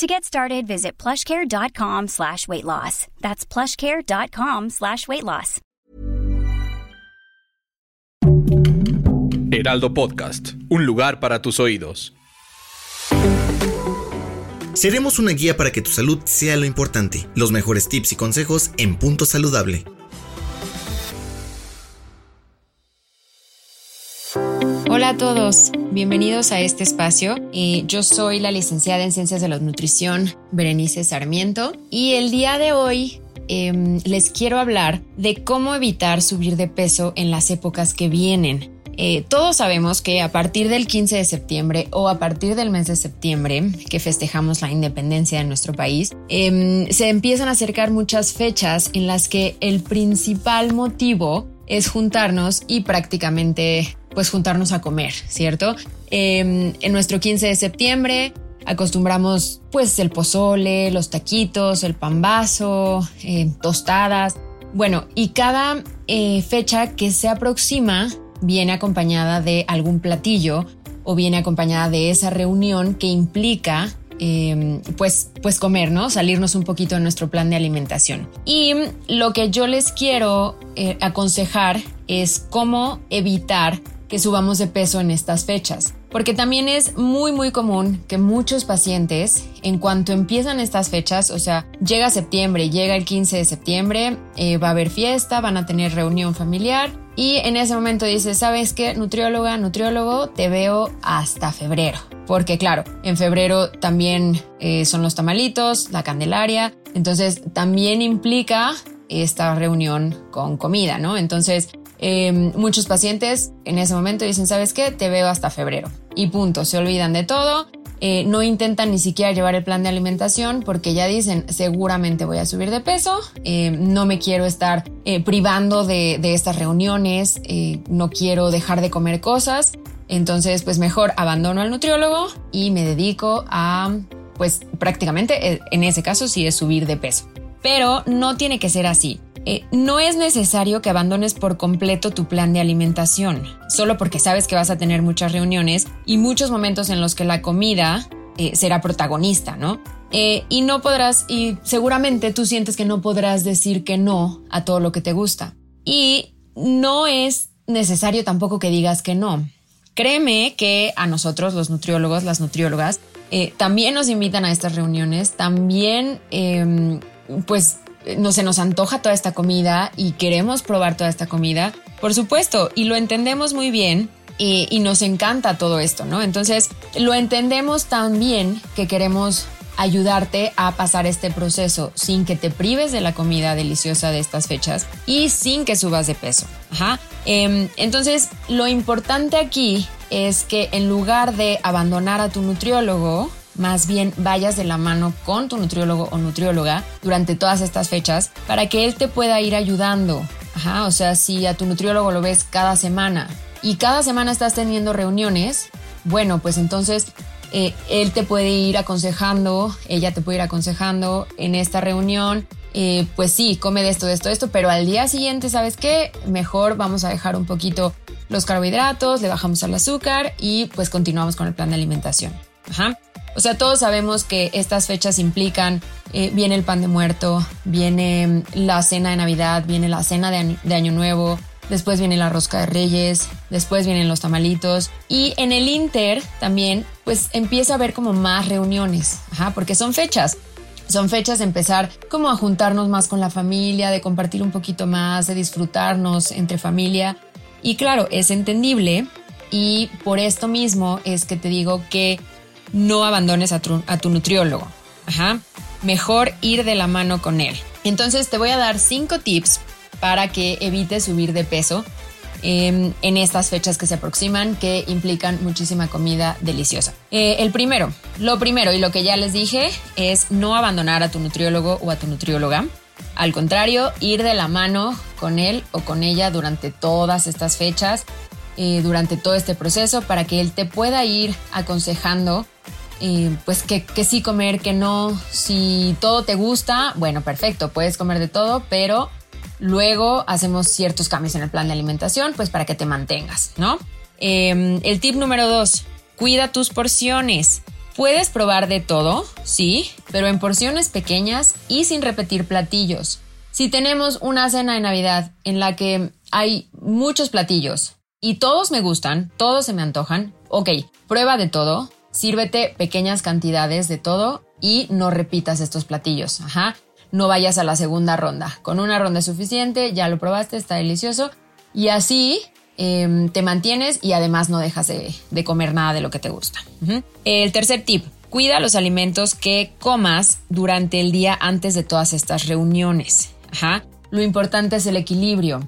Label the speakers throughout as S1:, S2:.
S1: To get started, visit plushcare.com slash weight loss. That's plushcare.com slash weight loss.
S2: Heraldo Podcast, un lugar para tus oídos.
S3: Seremos una guía para que tu salud sea lo importante. Los mejores tips y consejos en Punto Saludable.
S4: Hola a todos, bienvenidos a este espacio. Eh, yo soy la licenciada en Ciencias de la Nutrición, Berenice Sarmiento, y el día de hoy em, les quiero hablar de cómo evitar subir de peso en las épocas que vienen. Eh, todos sabemos que a partir del 15 de septiembre o a partir del mes de septiembre, que festejamos la independencia de nuestro país, em, se empiezan a acercar muchas fechas en las que el principal motivo es juntarnos y prácticamente pues juntarnos a comer, ¿cierto? Em, en nuestro 15 de septiembre acostumbramos pues el pozole, los taquitos, el pambazo, eh, tostadas. Bueno, y cada eh, fecha que se aproxima viene acompañada de algún platillo o viene acompañada de esa reunión que implica em, pues, pues comer, ¿no? Salirnos un poquito de nuestro plan de alimentación. Y lo que yo les quiero eh, aconsejar es cómo evitar que subamos de peso en estas fechas. Porque también es muy muy común que muchos pacientes, en cuanto empiezan estas fechas, o sea, llega septiembre, llega el 15 de septiembre, eh, va a haber fiesta, van a tener reunión familiar y en ese momento dice, ¿sabes qué? Nutrióloga, nutriólogo, te veo hasta febrero. Porque claro, en febrero también eh, son los tamalitos, la candelaria, entonces también implica esta reunión con comida, ¿no? Entonces Em, muchos pacientes en ese momento dicen, ¿sabes qué? Te veo hasta febrero. Y punto, se olvidan de todo. Eh, no intentan ni siquiera llevar el plan de alimentación porque ya dicen seguramente voy a subir de peso, em, no me quiero estar eh, privando de, de, estas reuniones, eh, no quiero dejar de comer cosas, entonces pues mejor abandono al nutriólogo y me dedico a pues prácticamente en ese caso sí es subir de peso. Pero no tiene que ser así. Eh, no es necesario que abandones por completo tu plan de alimentación, solo porque sabes que vas a tener muchas reuniones y muchos momentos en los que la comida eh, será protagonista, ¿no? Eh, y no podrás, y seguramente tú sientes que no podrás decir que no a todo lo que te gusta. Y no es necesario tampoco que digas que no. Créeme que a nosotros, los nutriólogos, las nutriólogas, también nos invitan a estas reuniones, también, em, pues, no se nos antoja toda esta comida y queremos probar toda esta comida, por supuesto, y lo entendemos muy bien y, nos encanta todo esto, ¿no? Entonces, lo entendemos tan bien que queremos ayudarte a pasar este proceso sin que te prives de la comida deliciosa de estas fechas y sin que subas de peso. Em, entonces, lo importante aquí es que en lugar de abandonar a tu nutriólogo, más bien vayas de la mano con tu nutriólogo o nutrióloga durante todas estas fechas para que él te pueda ir ayudando. Ajá, o sea, si a tu nutriólogo lo ves cada semana y cada semana estás teniendo reuniones, bueno, pues entonces eh, él te puede ir aconsejando, ella te puede ir aconsejando en esta reunión. Eh, pues sí, come de esto, de esto, de esto, pero al día siguiente, ¿sabes qué? Mejor vamos a dejar un poquito los carbohidratos, le bajamos al azúcar y pues continuamos con el plan de alimentación. Ajá. O sea, todos sabemos que estas fechas implican, eh, viene el pan de muerto, viene mm, la cena de Navidad, viene la cena de año, Nuevo, después viene la rosca de Reyes, después vienen los tamalitos y en el Inter también pues empieza a haber como más reuniones, ajá, porque son fechas. Son fechas de empezar como a juntarnos más con la familia, de compartir un poquito más, de disfrutarnos entre familia. Y claro, es entendible y por esto mismo es que te digo que no abandones a tu, nutriólogo. Mejor ir de la mano con él. Entonces te voy a dar cinco tips para que evites subir de peso em, en estas fechas que se aproximan que implican muchísima comida deliciosa. Eh, el primero, lo primero y lo que ya les dije es no abandonar a tu nutriólogo o a tu nutrióloga. Al contrario, ir de la mano con él o con ella durante todas estas fechas, eh, durante todo este proceso, para que él te pueda ir aconsejando, eh, pues que, que sí comer, que no. Si todo te gusta, bueno, perfecto, puedes comer de todo, pero luego hacemos ciertos cambios en el plan de alimentación, pues para que te mantengas, ¿no? Em, el tip número dos, cuida tus porciones. Puedes probar de todo, sí, pero en porciones pequeñas y sin repetir platillos. Si tenemos una cena de Navidad en la que hay muchos platillos y todos me gustan, todos se me antojan, ok, prueba de todo, sírvete pequeñas cantidades de todo y no repitas estos platillos, ajá. No vayas a la segunda ronda. Con una ronda es suficiente, ya lo probaste, está delicioso. Y así Em, te mantienes y además no dejas de, comer nada de lo que te gusta. El tercer tip, cuida los alimentos que comas durante el día antes de todas estas reuniones. Lo importante es el equilibrio.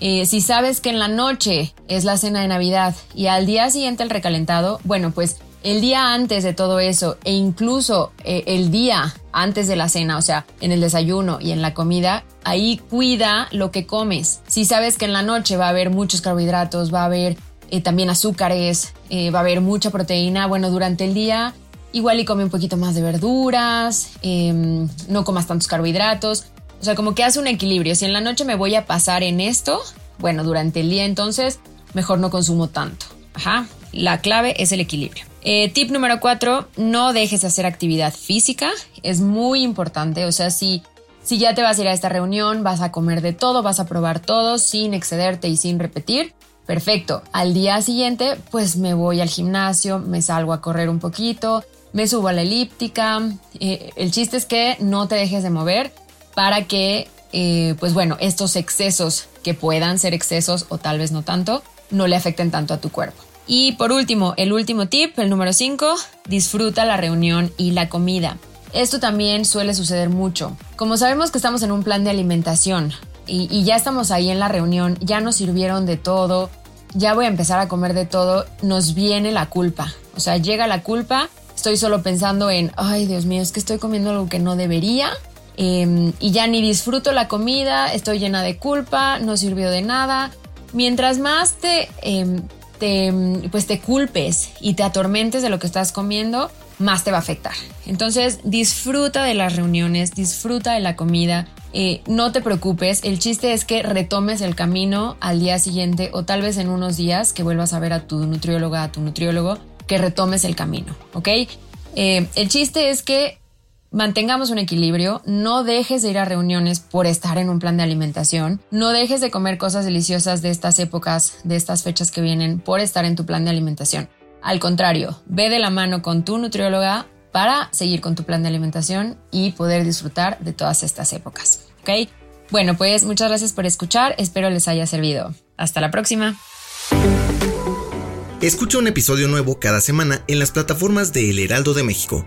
S4: Eh, si sabes que en la noche es la cena de Navidad y al día siguiente el recalentado, bueno, pues el día antes de todo eso e incluso eh, el día antes de la cena, o sea, en el desayuno y en la comida, ahí cuida lo que comes. Si sabes que en la noche va a haber muchos carbohidratos, va a haber eh, también azúcares, va a haber mucha proteína, bueno, durante el día igual y come un poquito más de verduras, em, no comas tantos carbohidratos, o sea, como que hace un equilibrio. Si en la noche me voy a pasar en esto, bueno, durante el día entonces mejor no consumo tanto. Ajá, la clave es el equilibrio. Eh, tip número cuatro, no dejes de hacer actividad física. Es muy importante. O sea, si, si ya te vas a ir a esta reunión, vas a comer de todo, vas a probar todo sin excederte y sin repetir. Perfecto. Al día siguiente, pues me voy al gimnasio, me salgo a correr un poquito, me subo a la elíptica. Eh, el chiste es que no te dejes de mover para que, eh, pues bueno, estos excesos que puedan ser excesos o tal vez no tanto, no le afecten tanto a tu cuerpo. Y por último, el último tip, el número 5, disfruta la reunión y la comida. Esto también suele suceder mucho. Como sabemos que estamos en un plan de alimentación y, ya estamos ahí en la reunión, ya nos sirvieron de todo, ya voy a empezar a comer de todo, nos viene la culpa. O sea, llega la culpa, estoy solo pensando en, ay Dios mío, es que estoy comiendo algo que no debería. Em, y ya ni disfruto la comida, estoy llena de culpa, no sirvió de nada. Mientras más te, em, te, pues te culpes y te atormentes de lo que estás comiendo, más te va a afectar. Entonces disfruta de las reuniones, disfruta de la comida, eh, no te preocupes, el chiste es que retomes el camino al día siguiente o tal vez en unos días que vuelvas a ver a tu nutrióloga, a tu nutriólogo, que retomes el camino, ¿ok? Eh, el chiste es que mantengamos un equilibrio, no dejes de ir a reuniones por estar en un plan de alimentación, no dejes de comer cosas deliciosas de estas épocas, de estas fechas que vienen por estar en tu plan de alimentación. Al contrario, ve de la mano con tu nutrióloga para seguir con tu plan de alimentación y poder disfrutar de todas estas épocas. ¿Ok? Bueno, pues muchas gracias por escuchar, espero les haya servido. Hasta la próxima.
S3: Escucha un episodio nuevo cada semana en las plataformas de El Heraldo de México